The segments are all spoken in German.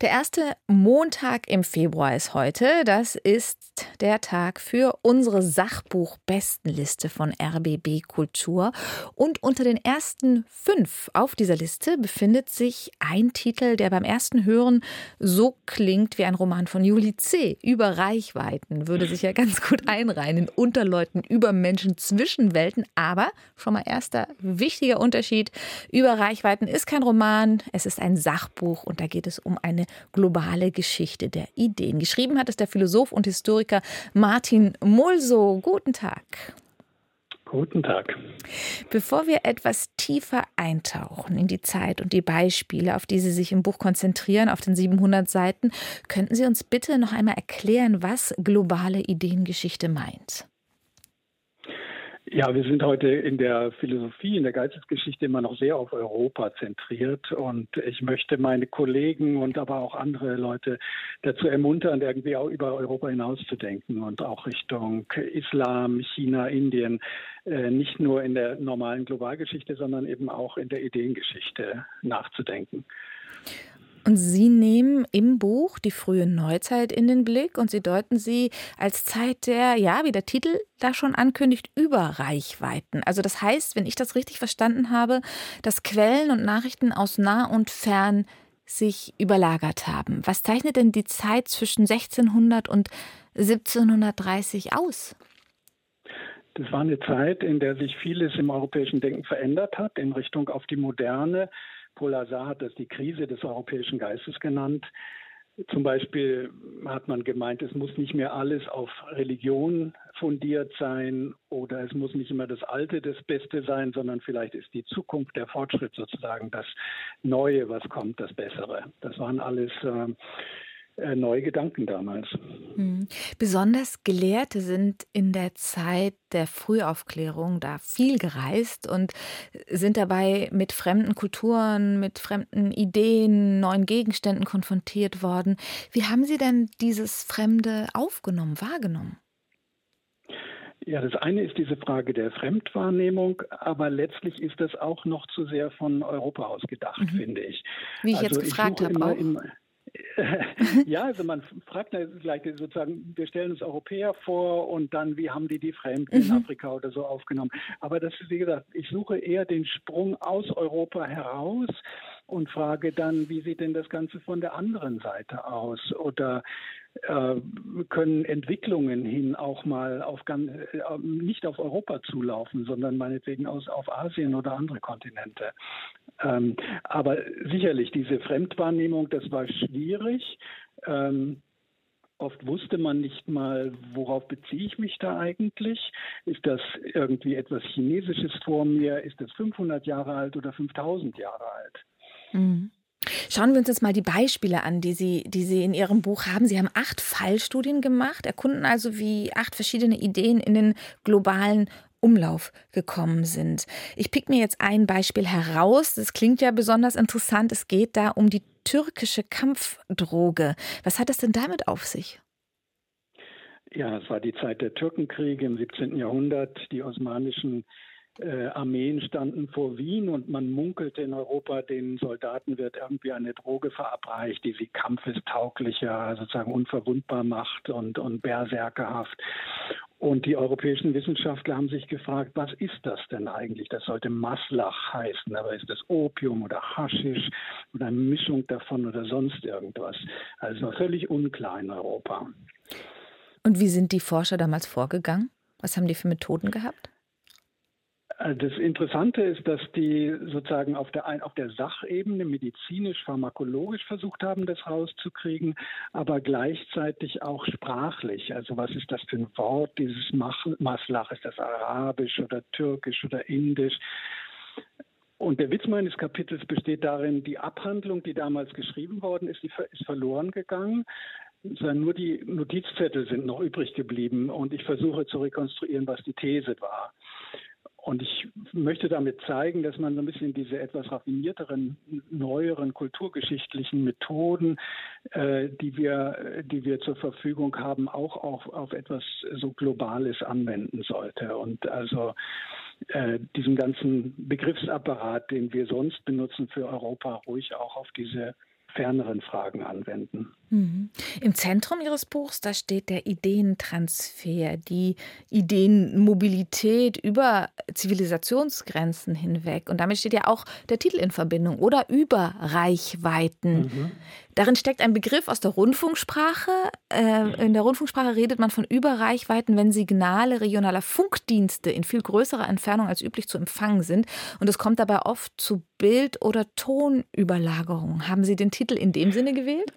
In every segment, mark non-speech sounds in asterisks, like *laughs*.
Der erste Montag im Februar ist heute. Das ist der Tag für unsere Sachbuch-Bestenliste von RBB Kultur. Und unter den ersten fünf auf dieser Liste befindet sich ein Titel, der beim ersten Hören so klingt wie ein Roman von Juli C. Über Reichweiten. Würde sich ja ganz gut einreihen in Unterleuten über Menschen zwischen Welten. Aber schon mal erster wichtiger Unterschied. Über Reichweiten ist kein Roman. Es ist ein Sachbuch und da geht es um eine globale Geschichte der Ideen. Geschrieben hat es der Philosoph und Historiker Martin Mulso. Guten Tag. Guten Tag. Bevor wir etwas tiefer eintauchen in die Zeit und die Beispiele, auf die Sie sich im Buch konzentrieren, auf den 700 Seiten, könnten Sie uns bitte noch einmal erklären, was globale Ideengeschichte meint? Ja, wir sind heute in der Philosophie, in der Geistesgeschichte immer noch sehr auf Europa zentriert. Und ich möchte meine Kollegen und aber auch andere Leute dazu ermuntern, irgendwie auch über Europa hinauszudenken und auch Richtung Islam, China, Indien, äh, nicht nur in der normalen Globalgeschichte, sondern eben auch in der Ideengeschichte nachzudenken. Und Sie nehmen im Buch die frühe Neuzeit in den Blick und Sie deuten sie als Zeit der, ja, wie der Titel da schon ankündigt, Überreichweiten. Also das heißt, wenn ich das richtig verstanden habe, dass Quellen und Nachrichten aus nah und fern sich überlagert haben. Was zeichnet denn die Zeit zwischen 1600 und 1730 aus? Das war eine Zeit, in der sich vieles im europäischen Denken verändert hat in Richtung auf die Moderne. Paul Lazar hat das die Krise des europäischen Geistes genannt. Zum Beispiel hat man gemeint, es muss nicht mehr alles auf Religion fundiert sein oder es muss nicht immer das Alte das Beste sein, sondern vielleicht ist die Zukunft, der Fortschritt sozusagen das Neue, was kommt, das Bessere. Das waren alles äh, neue Gedanken damals. Hm. Besonders Gelehrte sind in der Zeit der Frühaufklärung da viel gereist und sind dabei mit fremden Kulturen, mit fremden Ideen, neuen Gegenständen konfrontiert worden. Wie haben Sie denn dieses Fremde aufgenommen, wahrgenommen? Ja, das eine ist diese Frage der Fremdwahrnehmung, aber letztlich ist das auch noch zu sehr von Europa aus gedacht, mhm. finde ich. Wie ich also jetzt gefragt habe. Auch. *laughs* ja, also man fragt gleich sozusagen, wir stellen uns Europäer vor und dann, wie haben die die Fremden in mhm. Afrika oder so aufgenommen. Aber das ist, wie gesagt, ich suche eher den Sprung aus Europa heraus und frage dann, wie sieht denn das Ganze von der anderen Seite aus? Oder äh, können Entwicklungen hin auch mal auf ganz, äh, nicht auf Europa zulaufen, sondern meinetwegen aus, auf Asien oder andere Kontinente. Ähm, aber sicherlich, diese Fremdwahrnehmung, das war schwierig. Ähm, Oft wusste man nicht mal, worauf beziehe ich mich da eigentlich? Ist das irgendwie etwas Chinesisches vor mir? Ist das 500 Jahre alt oder 5000 Jahre alt? Mhm. Schauen wir uns jetzt mal die Beispiele an, die Sie, die Sie in Ihrem Buch haben. Sie haben acht Fallstudien gemacht, erkunden also, wie acht verschiedene Ideen in den globalen Umlauf gekommen sind. Ich pick mir jetzt ein Beispiel heraus. Das klingt ja besonders interessant. Es geht da um die türkische Kampfdroge. Was hat es denn damit auf sich? Ja, es war die Zeit der Türkenkriege im 17. Jahrhundert. Die osmanischen äh, Armeen standen vor Wien und man munkelte in Europa, den Soldaten wird irgendwie eine Droge verabreicht, die sie kampfestauglicher, sozusagen unverwundbar macht und, und berserkerhaft. Und die europäischen Wissenschaftler haben sich gefragt, was ist das denn eigentlich? Das sollte Maslach heißen, aber ist das Opium oder Haschisch oder eine Mischung davon oder sonst irgendwas? Also völlig unklar in Europa. Und wie sind die Forscher damals vorgegangen? Was haben die für Methoden gehabt? Äh, das Interessante ist, dass die sozusagen auf der, auf der Sachebene medizinisch-pharmakologisch versucht haben, das rauszukriegen, aber gleichzeitig auch sprachlich. Also was ist das für ein Wort, dieses Maslach? Ist das arabisch oder türkisch oder indisch? Und der Witz meines Kapitels besteht darin, die Abhandlung, die damals geschrieben worden ist, ist verloren gegangen. Nur die Notizzettel sind noch übrig geblieben und ich versuche zu rekonstruieren, was die These war. Und ich möchte damit zeigen, dass man so ein bisschen diese etwas raffinierteren, neueren kulturgeschichtlichen Methoden, äh, die, wir, die wir zur Verfügung haben, auch auf, auf etwas so Globales anwenden sollte. Und also äh, diesen ganzen Begriffsapparat, den wir sonst benutzen für Europa, ruhig auch auf diese ferneren Fragen anwenden. Mhm. Im Zentrum Ihres Buchs, da steht der Ideentransfer, die Ideenmobilität über Zivilisationsgrenzen hinweg. Und damit steht ja auch der Titel in Verbindung oder über Reichweiten. Mhm. Darin steckt ein Begriff aus der Rundfunksprache. Äh, in der Rundfunksprache redet man von Überreichweiten, wenn Signale regionaler Funkdienste in viel größerer Entfernung als üblich zu empfangen sind. Und es kommt dabei oft zu Bild- oder Tonüberlagerungen. Haben Sie den Titel in dem Sinne gewählt?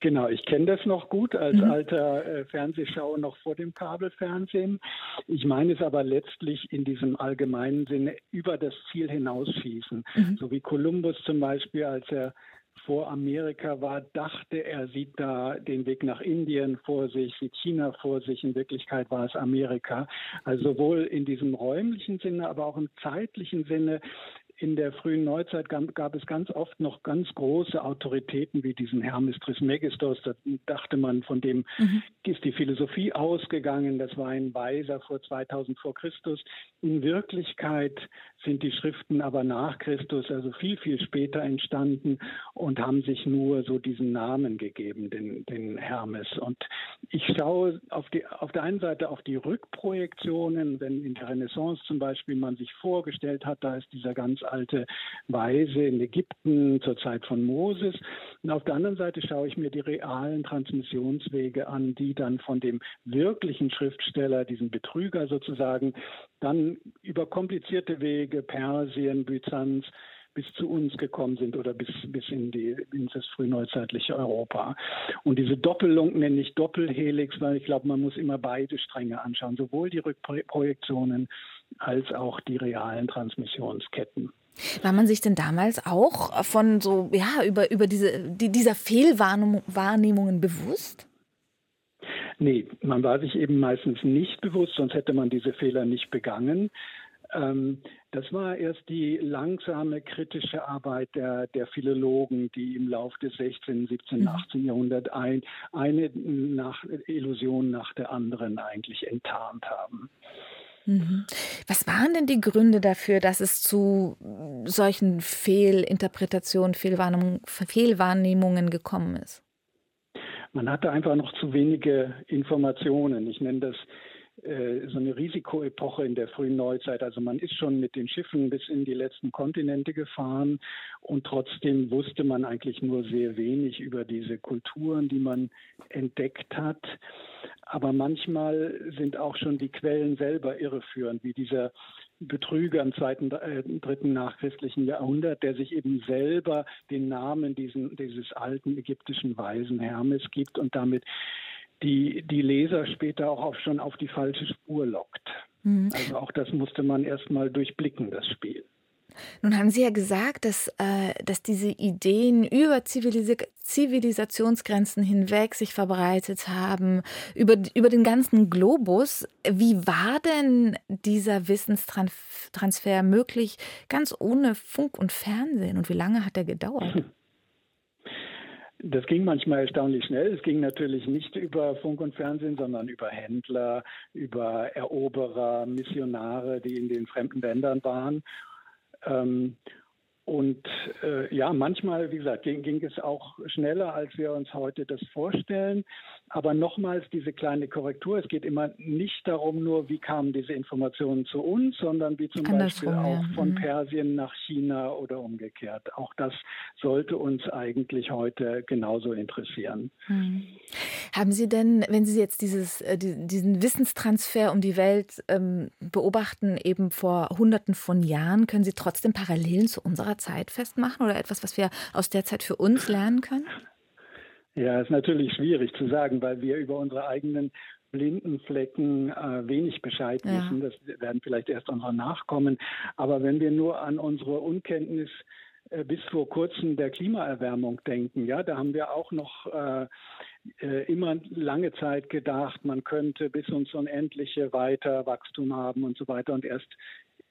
Genau, ich kenne das noch gut als mhm. alter äh, Fernsehschauer noch vor dem Kabelfernsehen. Ich meine es aber letztlich in diesem allgemeinen Sinne über das Ziel hinausschießen. Mhm. So wie Kolumbus zum Beispiel, als er vor Amerika war, dachte, er sieht da den Weg nach Indien vor sich, sieht China vor sich. In Wirklichkeit war es Amerika. Also sowohl in diesem räumlichen Sinne, aber auch im zeitlichen Sinne in der frühen Neuzeit gab, gab, es ganz oft noch ganz große Autoritäten wie diesen Hermes Trismegistos. Da dachte man, von dem mhm. ist die Philosophie ausgegangen. Das war ein Weiser vor 2000 vor Christus. In Wirklichkeit sind die Schriften aber nach Christus, also viel, viel später entstanden und haben sich nur so diesen Namen gegeben, den, den Hermes. Und ich schaue auf, die, auf der einen Seite auf die Rückprojektionen, wenn in der Renaissance zum Beispiel man sich vorgestellt hat, da ist dieser ganz alte Weise in Ägypten zur Zeit von Moses. Und auf der anderen Seite schaue ich mir die realen Transmissionswege an, die dann von dem wirklichen Schriftsteller, diesem Betrüger sozusagen, dann über komplizierte Wege, Persien, Byzanz, bis zu uns gekommen sind oder bis, bis in, die, in das frühneuzeitliche Europa. Und diese Doppelung nenne ich Doppelhelix, weil ich glaube, man muss immer beide Stränge anschauen, sowohl die Rückprojektionen als auch die realen Transmissionsketten. War man sich denn damals auch von so, ja, über, über diese, die, dieser Fehlwahrnehmungen bewusst? Nee, man war sich eben meistens nicht bewusst, sonst hätte man diese Fehler nicht begangen. Ähm, das war erst die langsame kritische Arbeit der, der Philologen, die im Laufe des 16., 17., 18. Jahrhunderts ein, eine nach, Illusion nach der anderen eigentlich enttarnt haben. Mhm. Was waren denn die Gründe dafür, dass es zu solchen Fehlinterpretationen, Fehlwahrnehmungen, Fehlwahrnehmungen gekommen ist? Man hatte einfach noch zu wenige Informationen. Ich nenne das äh, so eine Risikoepoche in der frühen Neuzeit. Also man ist schon mit den Schiffen bis in die letzten Kontinente gefahren und trotzdem wusste man eigentlich nur sehr wenig über diese Kulturen, die man entdeckt hat. Aber manchmal sind auch schon die Quellen selber irreführend, wie dieser Betrüger im zweiten, äh, dritten nachchristlichen Jahrhundert, der sich eben selber den Namen diesen, dieses alten ägyptischen Weisen Hermes gibt und damit die, die Leser später auch auf, schon auf die falsche Spur lockt. Mhm. Also auch das musste man erstmal durchblicken, das Spiel. Nun haben Sie ja gesagt, dass, äh, dass diese Ideen über Zivilis Zivilisationsgrenzen hinweg sich verbreitet haben, über, über den ganzen Globus. Wie war denn dieser Wissenstransfer möglich, ganz ohne Funk und Fernsehen? Und wie lange hat er gedauert? *laughs* Das ging manchmal erstaunlich schnell. Es ging natürlich nicht über Funk und Fernsehen, sondern über Händler, über Eroberer, Missionare, die in den fremden Ländern waren. Ähm, und äh, ja, manchmal, wie gesagt, ging, ging, es auch schneller, als wir uns heute das vorstellen. Aber nochmals diese kleine Korrektur. Es geht immer nicht darum, nur wie kamen diese Informationen zu uns, sondern wie zum Andersrum, Beispiel auch ja. von mhm. Persien nach China oder umgekehrt. Auch das sollte uns eigentlich heute genauso interessieren. Mhm. Haben Sie denn, wenn Sie jetzt dieses, äh, diesen Wissenstransfer um die Welt ähm, beobachten, eben vor Hunderten von Jahren, können Sie trotzdem Parallelen zu unserer Zeit festmachen oder etwas, was wir aus der Zeit für uns lernen können? Ja, ist natürlich schwierig zu sagen, weil wir über unsere eigenen blinden Flecken äh, wenig Bescheid ja. wissen. Das werden vielleicht erst unsere Nachkommen. Aber wenn wir nur an unsere Unkenntnis äh, bis vor kurzem der Klimaerwärmung denken, ja, da haben wir auch noch äh, äh immer lange Zeit gedacht, man könnte bis ins Unendliche weiter Wachstum haben und so weiter. Und erst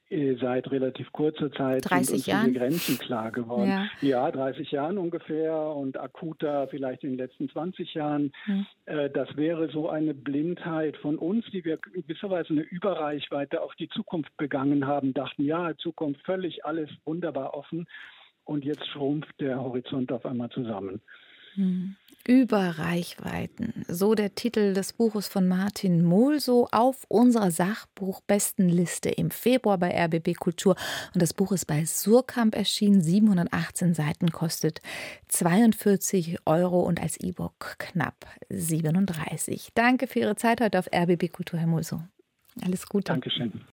seit relativ kurzer Zeit 30 sind uns Jahren. diese Grenzen klar geworden. Ja. ja. 30 Jahren ungefähr und akuter vielleicht in den letzten 20 Jahren. Mhm. Das wäre so eine Blindheit von uns, die wir gewisserweise eine Überreichweite auf die Zukunft begangen haben, dachten, ja, Zukunft völlig alles wunderbar offen. und jetzt schrumpft der Horizont auf einmal zusammen. Hm. Über Reichweiten. So der Titel des Buches von Martin Molso auf unserer Sachbuchbestenliste im Februar bei RBB Kultur. Und das Buch ist bei Surkamp erschienen, 718 Seiten, kostet 42 Euro und als E-Book knapp 37. Danke für Ihre Zeit heute auf RBB Kultur, Herr Molso. Alles Gute. Dankeschön.